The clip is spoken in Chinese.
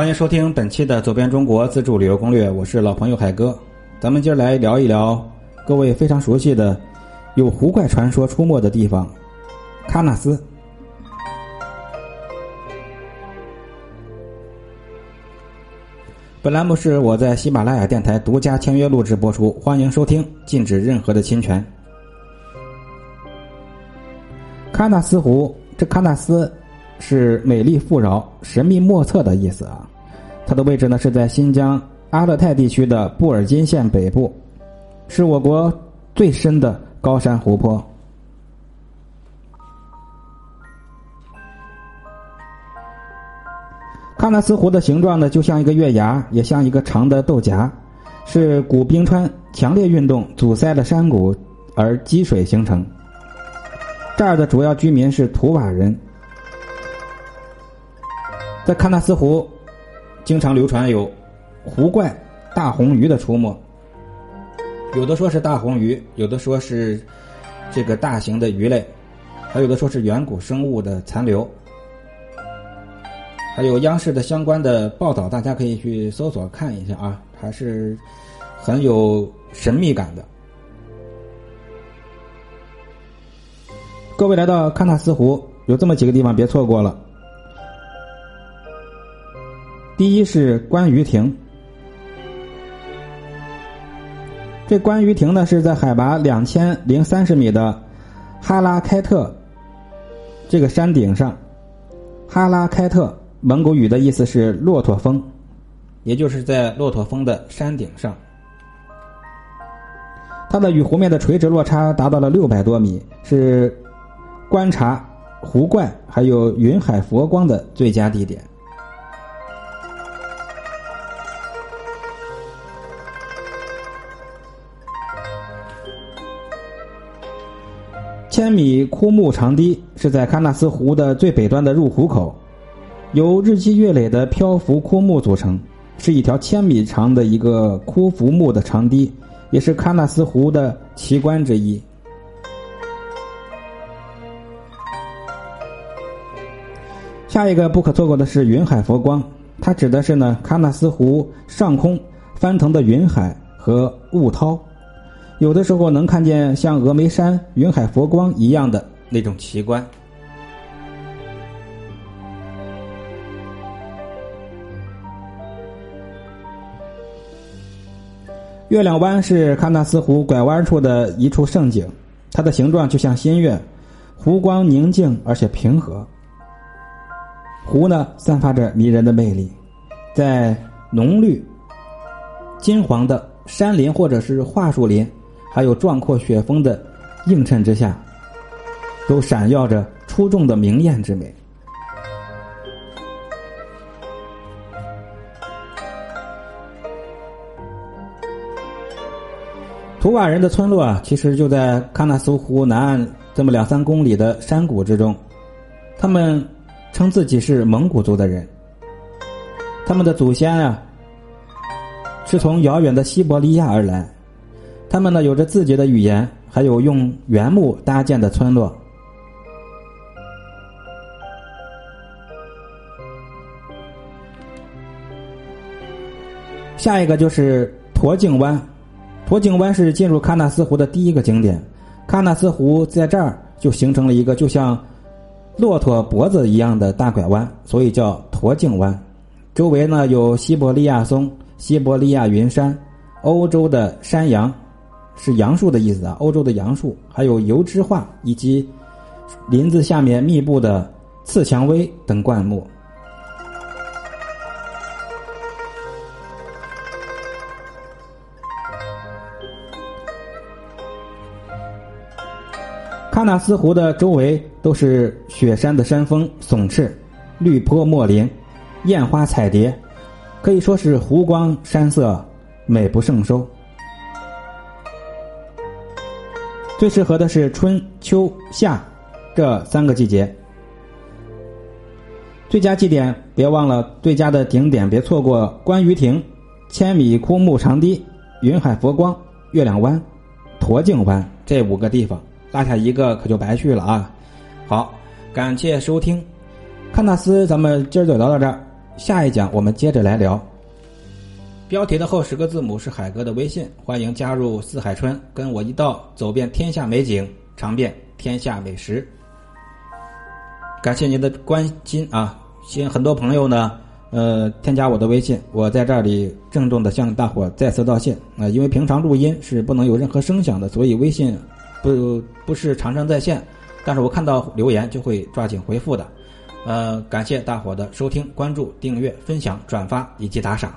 欢迎收听本期的《走遍中国自助旅游攻略》，我是老朋友海哥。咱们今儿来聊一聊各位非常熟悉的有狐怪传说出没的地方——喀纳斯。本栏目是我在喜马拉雅电台独家签约录制播出，欢迎收听，禁止任何的侵权。喀纳斯湖，这喀纳斯是美丽富饶、神秘莫测的意思啊。它的位置呢是在新疆阿勒泰地区的布尔津县北部，是我国最深的高山湖泊。喀纳斯湖的形状呢，就像一个月牙，也像一个长的豆荚，是古冰川强烈运动阻塞了山谷而积水形成。这儿的主要居民是图瓦人，在喀纳斯湖经常流传有湖怪、大红鱼的出没，有的说是大红鱼，有的说是这个大型的鱼类，还有的说是远古生物的残留。还有央视的相关的报道，大家可以去搜索看一下啊，还是很有神秘感的。各位来到喀纳斯湖，有这么几个地方别错过了。第一是观鱼亭，这观鱼亭呢是在海拔两千零三十米的哈拉开特这个山顶上，哈拉开特。蒙古语的意思是骆驼峰，也就是在骆驼峰的山顶上。它的与湖面的垂直落差达到了六百多米，是观察湖怪还有云海佛光的最佳地点。千米枯木长堤是在喀纳斯湖的最北端的入湖口。由日积月累的漂浮枯木组成，是一条千米长的一个枯浮木的长堤，也是喀纳斯湖的奇观之一。下一个不可错过的是云海佛光，它指的是呢喀纳斯湖上空翻腾的云海和雾涛，有的时候能看见像峨眉山云海佛光一样的那种奇观。月亮湾是喀纳斯湖拐弯处的一处胜景，它的形状就像新月，湖光宁静而且平和。湖呢散发着迷人的魅力，在浓绿、金黄的山林或者是桦树林，还有壮阔雪峰的映衬之下，都闪耀着出众的明艳之美。图瓦人的村落啊，其实就在喀纳斯湖南岸这么两三公里的山谷之中。他们称自己是蒙古族的人。他们的祖先啊，是从遥远的西伯利亚而来。他们呢，有着自己的语言，还有用原木搭建的村落。下一个就是驼颈湾。驼颈湾是进入喀纳斯湖的第一个景点，喀纳斯湖在这儿就形成了一个就像骆驼脖子一样的大拐弯，所以叫驼颈湾。周围呢有西伯利亚松、西伯利亚云杉、欧洲的山羊，是杨树的意思啊，欧洲的杨树，还有油脂桦以及林子下面密布的刺蔷薇等灌木。喀纳斯湖的周围都是雪山的山峰耸峙，绿坡墨林，艳花彩蝶，可以说是湖光山色，美不胜收。最适合的是春秋夏这三个季节。最佳祭点别忘了，最佳的景点别错过观鱼亭、千米枯木长堤、云海佛光、月亮湾、驼颈湾这五个地方。落下一个可就白去了啊！好，感谢收听，看纳斯，咱们今儿就聊到这儿。下一讲我们接着来聊。标题的后十个字母是海哥的微信，欢迎加入四海春，跟我一道走遍天下美景，尝遍天下美食。感谢您的关心啊！现很多朋友呢，呃，添加我的微信，我在这里郑重的向大伙再次道谢啊！因为平常录音是不能有任何声响的，所以微信不不是常常在线。但是我看到留言就会抓紧回复的，呃，感谢大伙的收听、关注、订阅、分享、转发以及打赏。